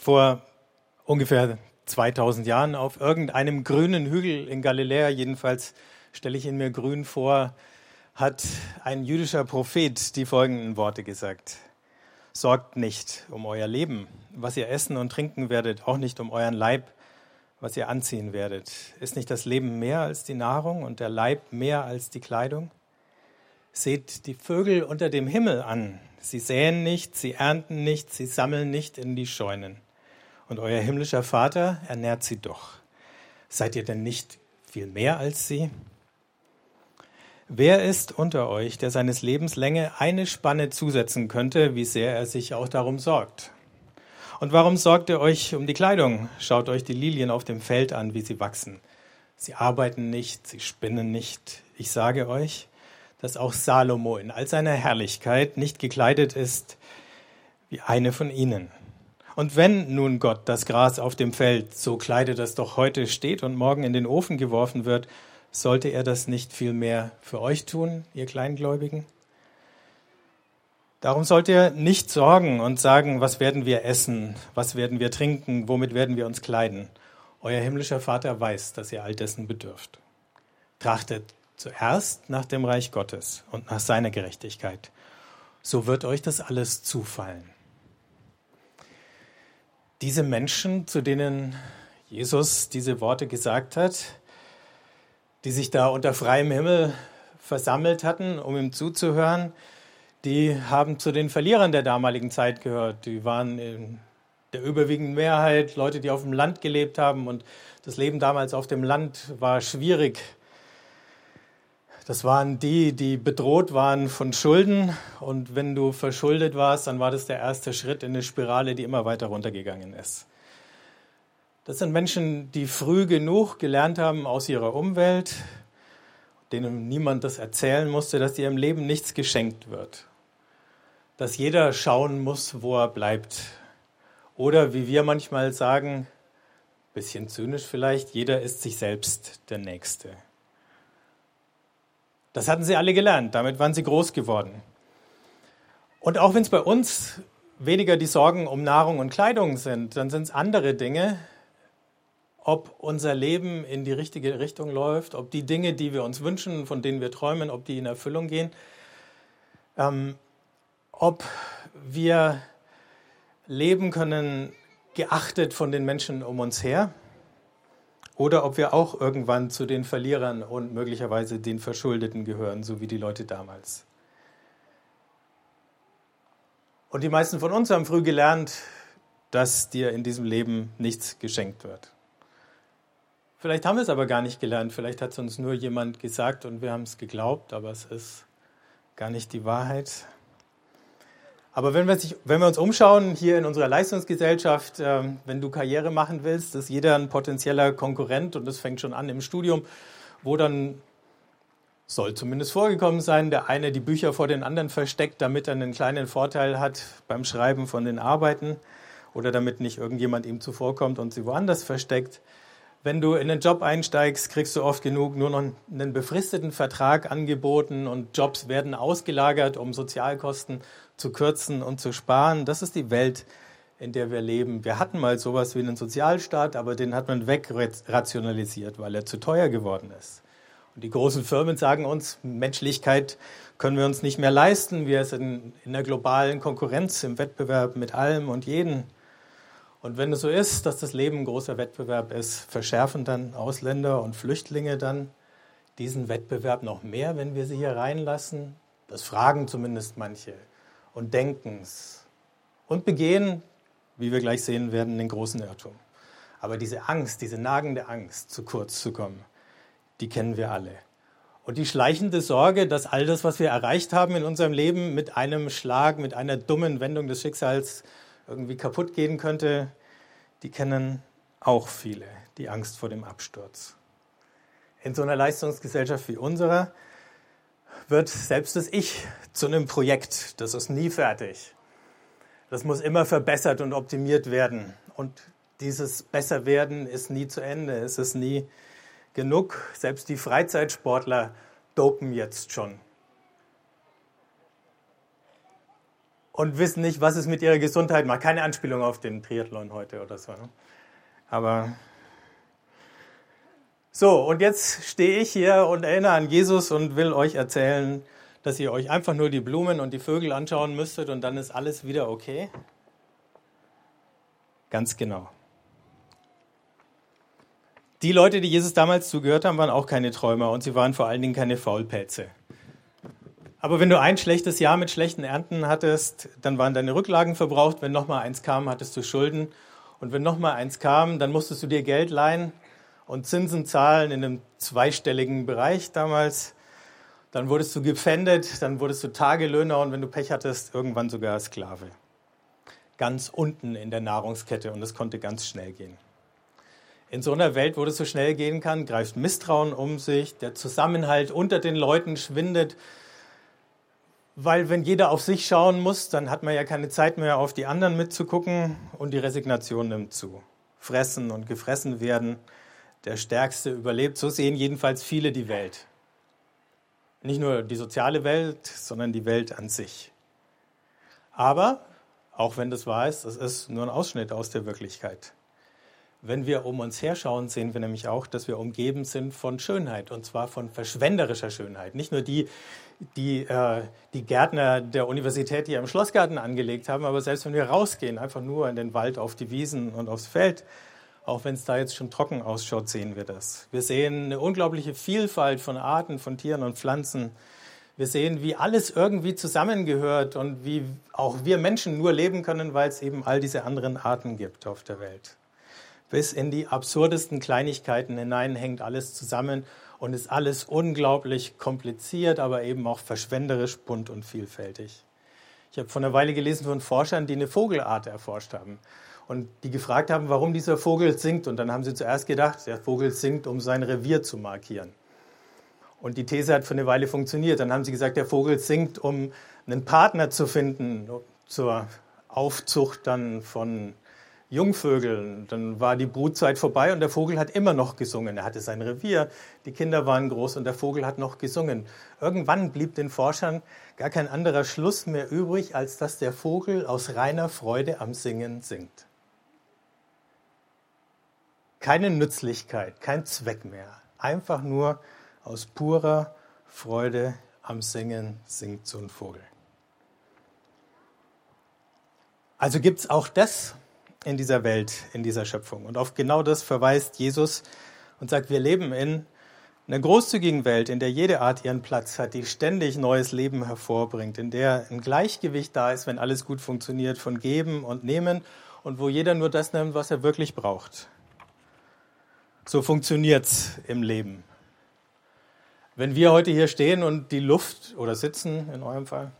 Vor ungefähr 2000 Jahren auf irgendeinem grünen Hügel in Galiläa, jedenfalls stelle ich ihn mir grün vor, hat ein jüdischer Prophet die folgenden Worte gesagt. Sorgt nicht um euer Leben, was ihr essen und trinken werdet, auch nicht um euren Leib, was ihr anziehen werdet. Ist nicht das Leben mehr als die Nahrung und der Leib mehr als die Kleidung? Seht die Vögel unter dem Himmel an. Sie säen nicht, sie ernten nicht, sie sammeln nicht in die Scheunen und euer himmlischer Vater ernährt sie doch. Seid ihr denn nicht viel mehr als sie? Wer ist unter euch, der seines Lebens Länge eine Spanne zusetzen könnte, wie sehr er sich auch darum sorgt? Und warum sorgt ihr euch um die Kleidung? Schaut euch die Lilien auf dem Feld an, wie sie wachsen. Sie arbeiten nicht, sie spinnen nicht. Ich sage euch, dass auch Salomo in all seiner Herrlichkeit nicht gekleidet ist wie eine von ihnen. Und wenn nun Gott das Gras auf dem Feld so kleidet, das doch heute steht und morgen in den Ofen geworfen wird, sollte er das nicht viel mehr für euch tun, ihr Kleingläubigen? Darum sollt ihr nicht sorgen und sagen, was werden wir essen, was werden wir trinken, womit werden wir uns kleiden. Euer himmlischer Vater weiß, dass ihr all dessen bedürft. Trachtet zuerst nach dem Reich Gottes und nach seiner Gerechtigkeit. So wird euch das alles zufallen diese Menschen, zu denen Jesus diese Worte gesagt hat, die sich da unter freiem Himmel versammelt hatten, um ihm zuzuhören, die haben zu den Verlierern der damaligen Zeit gehört. Die waren in der überwiegenden Mehrheit Leute, die auf dem Land gelebt haben und das Leben damals auf dem Land war schwierig. Das waren die, die bedroht waren von Schulden. Und wenn du verschuldet warst, dann war das der erste Schritt in eine Spirale, die immer weiter runtergegangen ist. Das sind Menschen, die früh genug gelernt haben aus ihrer Umwelt, denen niemand das erzählen musste, dass ihrem Leben nichts geschenkt wird. Dass jeder schauen muss, wo er bleibt. Oder wie wir manchmal sagen, bisschen zynisch vielleicht, jeder ist sich selbst der Nächste. Das hatten sie alle gelernt, damit waren sie groß geworden. Und auch wenn es bei uns weniger die Sorgen um Nahrung und Kleidung sind, dann sind es andere Dinge, ob unser Leben in die richtige Richtung läuft, ob die Dinge, die wir uns wünschen, von denen wir träumen, ob die in Erfüllung gehen, ähm, ob wir leben können, geachtet von den Menschen um uns her oder ob wir auch irgendwann zu den Verlierern und möglicherweise den Verschuldeten gehören, so wie die Leute damals. Und die meisten von uns haben früh gelernt, dass dir in diesem Leben nichts geschenkt wird. Vielleicht haben wir es aber gar nicht gelernt, vielleicht hat es uns nur jemand gesagt und wir haben es geglaubt, aber es ist gar nicht die Wahrheit. Aber wenn wir, sich, wenn wir, uns umschauen hier in unserer Leistungsgesellschaft, äh, wenn du Karriere machen willst, ist jeder ein potenzieller Konkurrent und das fängt schon an im Studium, wo dann soll zumindest vorgekommen sein, der eine die Bücher vor den anderen versteckt, damit er einen kleinen Vorteil hat beim Schreiben von den Arbeiten oder damit nicht irgendjemand ihm zuvorkommt und sie woanders versteckt. Wenn du in den Job einsteigst, kriegst du oft genug nur noch einen befristeten Vertrag angeboten und Jobs werden ausgelagert, um Sozialkosten zu kürzen und zu sparen. Das ist die Welt, in der wir leben. Wir hatten mal sowas wie einen Sozialstaat, aber den hat man wegrationalisiert, weil er zu teuer geworden ist. Und die großen Firmen sagen uns, Menschlichkeit können wir uns nicht mehr leisten. Wir sind in der globalen Konkurrenz, im Wettbewerb mit allem und jeden. Und wenn es so ist, dass das Leben ein großer Wettbewerb ist, verschärfen dann Ausländer und Flüchtlinge dann diesen Wettbewerb noch mehr, wenn wir sie hier reinlassen? Das fragen zumindest manche und denken es und begehen, wie wir gleich sehen werden, den großen Irrtum. Aber diese Angst, diese nagende Angst, zu kurz zu kommen, die kennen wir alle. Und die schleichende Sorge, dass all das, was wir erreicht haben in unserem Leben, mit einem Schlag, mit einer dummen Wendung des Schicksals irgendwie kaputt gehen könnte, die kennen auch viele, die Angst vor dem Absturz. In so einer Leistungsgesellschaft wie unserer wird selbst das Ich zu einem Projekt. Das ist nie fertig. Das muss immer verbessert und optimiert werden. Und dieses Besserwerden ist nie zu Ende. Es ist nie genug. Selbst die Freizeitsportler dopen jetzt schon. und wissen nicht, was es mit ihrer Gesundheit macht. Keine Anspielung auf den Triathlon heute oder so. Ne? Aber so, und jetzt stehe ich hier und erinnere an Jesus und will euch erzählen, dass ihr euch einfach nur die Blumen und die Vögel anschauen müsstet und dann ist alles wieder okay? Ganz genau. Die Leute, die Jesus damals zugehört haben, waren auch keine Träumer und sie waren vor allen Dingen keine Faulpelze. Aber wenn du ein schlechtes Jahr mit schlechten Ernten hattest, dann waren deine Rücklagen verbraucht. Wenn nochmal eins kam, hattest du Schulden. Und wenn nochmal eins kam, dann musstest du dir Geld leihen und Zinsen zahlen in einem zweistelligen Bereich damals. Dann wurdest du gepfändet, dann wurdest du Tagelöhner und wenn du Pech hattest, irgendwann sogar Sklave. Ganz unten in der Nahrungskette und es konnte ganz schnell gehen. In so einer Welt, wo das so schnell gehen kann, greift Misstrauen um sich, der Zusammenhalt unter den Leuten schwindet, weil wenn jeder auf sich schauen muss, dann hat man ja keine Zeit mehr auf die anderen mitzugucken und die Resignation nimmt zu. Fressen und gefressen werden, der Stärkste überlebt, so sehen jedenfalls viele die Welt. Nicht nur die soziale Welt, sondern die Welt an sich. Aber, auch wenn das wahr ist, es ist nur ein Ausschnitt aus der Wirklichkeit. Wenn wir um uns herschauen, sehen wir nämlich auch, dass wir umgeben sind von Schönheit und zwar von verschwenderischer Schönheit. Nicht nur die, die äh, die Gärtner der Universität hier im Schlossgarten angelegt haben, aber selbst wenn wir rausgehen, einfach nur in den Wald, auf die Wiesen und aufs Feld, auch wenn es da jetzt schon trocken ausschaut, sehen wir das. Wir sehen eine unglaubliche Vielfalt von Arten, von Tieren und Pflanzen. Wir sehen, wie alles irgendwie zusammengehört und wie auch wir Menschen nur leben können, weil es eben all diese anderen Arten gibt auf der Welt bis in die absurdesten Kleinigkeiten hinein hängt alles zusammen und ist alles unglaublich kompliziert, aber eben auch verschwenderisch, bunt und vielfältig. Ich habe vor einer Weile gelesen von Forschern, die eine Vogelart erforscht haben und die gefragt haben, warum dieser Vogel singt. Und dann haben sie zuerst gedacht, der Vogel singt, um sein Revier zu markieren. Und die These hat für eine Weile funktioniert. Dann haben sie gesagt, der Vogel singt, um einen Partner zu finden zur Aufzucht dann von Jungvögeln. Dann war die Brutzeit vorbei und der Vogel hat immer noch gesungen. Er hatte sein Revier, die Kinder waren groß und der Vogel hat noch gesungen. Irgendwann blieb den Forschern gar kein anderer Schluss mehr übrig, als dass der Vogel aus reiner Freude am Singen singt. Keine Nützlichkeit, kein Zweck mehr. Einfach nur aus purer Freude am Singen singt so ein Vogel. Also gibt es auch das, in dieser Welt, in dieser Schöpfung. Und auf genau das verweist Jesus und sagt, wir leben in einer großzügigen Welt, in der jede Art ihren Platz hat, die ständig neues Leben hervorbringt, in der ein Gleichgewicht da ist, wenn alles gut funktioniert, von Geben und Nehmen und wo jeder nur das nimmt, was er wirklich braucht. So funktioniert es im Leben. Wenn wir heute hier stehen und die Luft oder sitzen in eurem Fall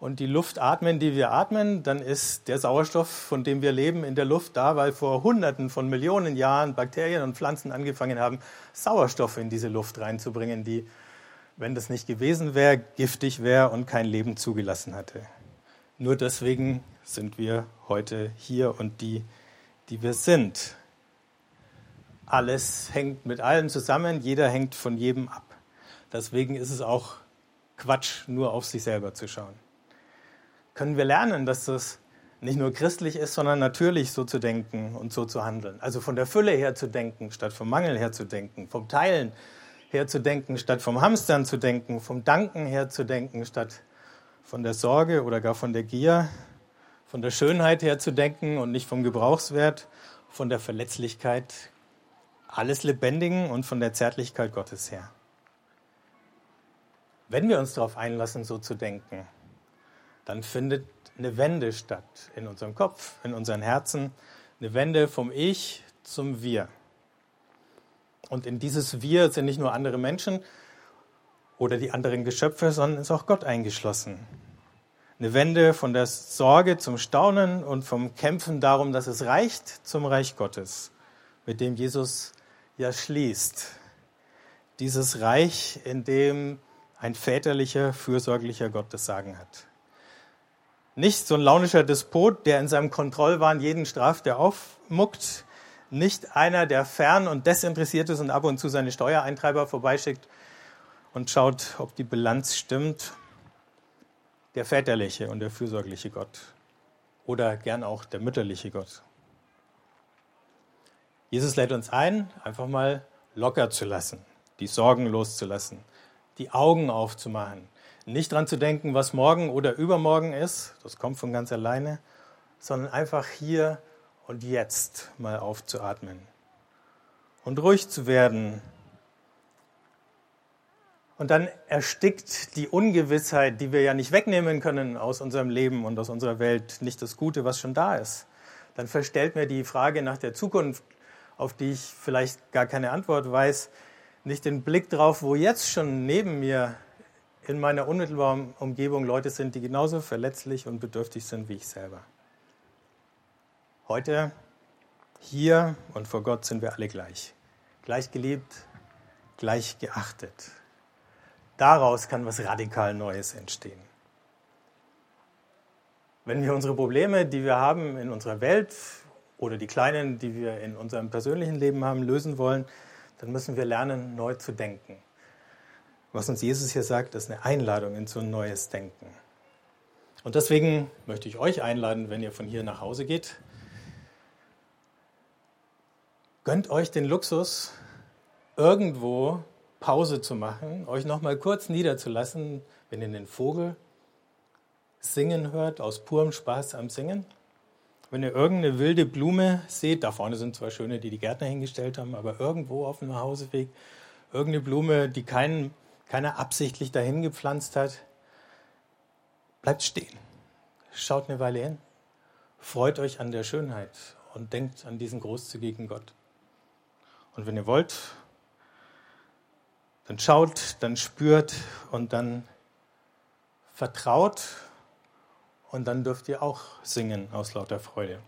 und die Luft atmen, die wir atmen, dann ist der Sauerstoff, von dem wir leben, in der Luft da, weil vor Hunderten von Millionen Jahren Bakterien und Pflanzen angefangen haben, Sauerstoff in diese Luft reinzubringen, die, wenn das nicht gewesen wäre, giftig wäre und kein Leben zugelassen hatte. Nur deswegen sind wir heute hier und die, die wir sind. Alles hängt mit allem zusammen, jeder hängt von jedem ab. Deswegen ist es auch Quatsch, nur auf sich selber zu schauen. Können wir lernen, dass das nicht nur christlich ist, sondern natürlich so zu denken und so zu handeln. Also von der Fülle her zu denken, statt vom Mangel her zu denken, vom Teilen her zu denken, statt vom Hamstern zu denken, vom Danken her zu denken, statt von der Sorge oder gar von der Gier, von der Schönheit her zu denken und nicht vom Gebrauchswert, von der Verletzlichkeit alles Lebendigen und von der Zärtlichkeit Gottes her. Wenn wir uns darauf einlassen, so zu denken, dann findet eine Wende statt in unserem Kopf, in unseren Herzen, eine Wende vom Ich zum Wir. Und in dieses Wir sind nicht nur andere Menschen oder die anderen Geschöpfe, sondern ist auch Gott eingeschlossen. Eine Wende von der Sorge zum Staunen und vom Kämpfen darum, dass es reicht, zum Reich Gottes, mit dem Jesus ja schließt. Dieses Reich, in dem ein väterlicher, fürsorglicher Gott das Sagen hat. Nicht so ein launischer Despot, der in seinem Kontrollwahn jeden straft, der aufmuckt. Nicht einer, der fern und desinteressiert ist und ab und zu seine Steuereintreiber vorbeischickt und schaut, ob die Bilanz stimmt. der väterliche und der fürsorgliche Gott oder gern auch der mütterliche Gott. Jesus lädt uns ein, einfach mal locker zu lassen, die Sorgen loszulassen, die Augen aufzumachen, nicht dran zu denken, was morgen oder übermorgen ist, das kommt von ganz alleine, sondern einfach hier und jetzt mal aufzuatmen und ruhig zu werden. Und dann erstickt die Ungewissheit, die wir ja nicht wegnehmen können aus unserem Leben und aus unserer Welt, nicht das Gute, was schon da ist. Dann verstellt mir die Frage nach der Zukunft, auf die ich vielleicht gar keine Antwort weiß, nicht den Blick drauf, wo jetzt schon neben mir in meiner unmittelbaren Umgebung Leute sind, die genauso verletzlich und bedürftig sind wie ich selber. Heute, hier und vor Gott sind wir alle gleich. Gleich geliebt, gleich geachtet. Daraus kann was radikal Neues entstehen. Wenn wir unsere Probleme, die wir haben in unserer Welt oder die kleinen, die wir in unserem persönlichen Leben haben, lösen wollen, dann müssen wir lernen, neu zu denken. Was uns Jesus hier sagt, ist eine Einladung in so ein neues Denken. Und deswegen möchte ich euch einladen, wenn ihr von hier nach Hause geht, gönnt euch den Luxus, irgendwo Pause zu machen, euch noch mal kurz niederzulassen, wenn ihr den Vogel singen hört, aus purem Spaß am Singen. Wenn ihr irgendeine wilde Blume seht, da vorne sind zwar schöne, die die Gärtner hingestellt haben, aber irgendwo auf dem Nachhauseweg, irgendeine Blume, die keinen, keiner absichtlich dahin gepflanzt hat, bleibt stehen. Schaut eine Weile hin, freut euch an der Schönheit und denkt an diesen großzügigen Gott. Und wenn ihr wollt, dann schaut, dann spürt und dann vertraut und dann dürft ihr auch singen aus lauter Freude.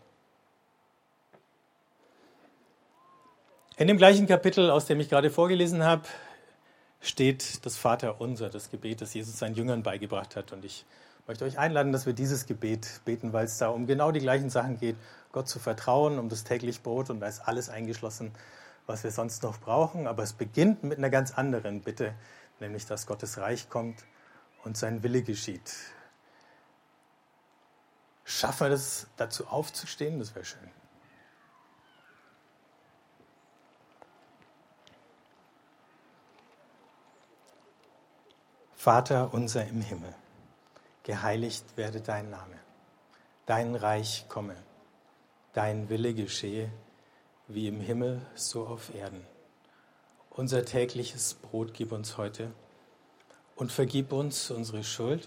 In dem gleichen Kapitel, aus dem ich gerade vorgelesen habe, steht das Vaterunser, das Gebet, das Jesus seinen Jüngern beigebracht hat. Und ich möchte euch einladen, dass wir dieses Gebet beten, weil es da um genau die gleichen Sachen geht. Gott zu vertrauen, um das täglich Brot und da ist alles eingeschlossen, was wir sonst noch brauchen. Aber es beginnt mit einer ganz anderen Bitte, nämlich dass Gottes Reich kommt und sein Wille geschieht. Schaffen wir das dazu aufzustehen? Das wäre schön. Vater unser im Himmel, geheiligt werde dein Name, dein Reich komme, dein Wille geschehe, wie im Himmel so auf Erden. Unser tägliches Brot gib uns heute und vergib uns unsere Schuld,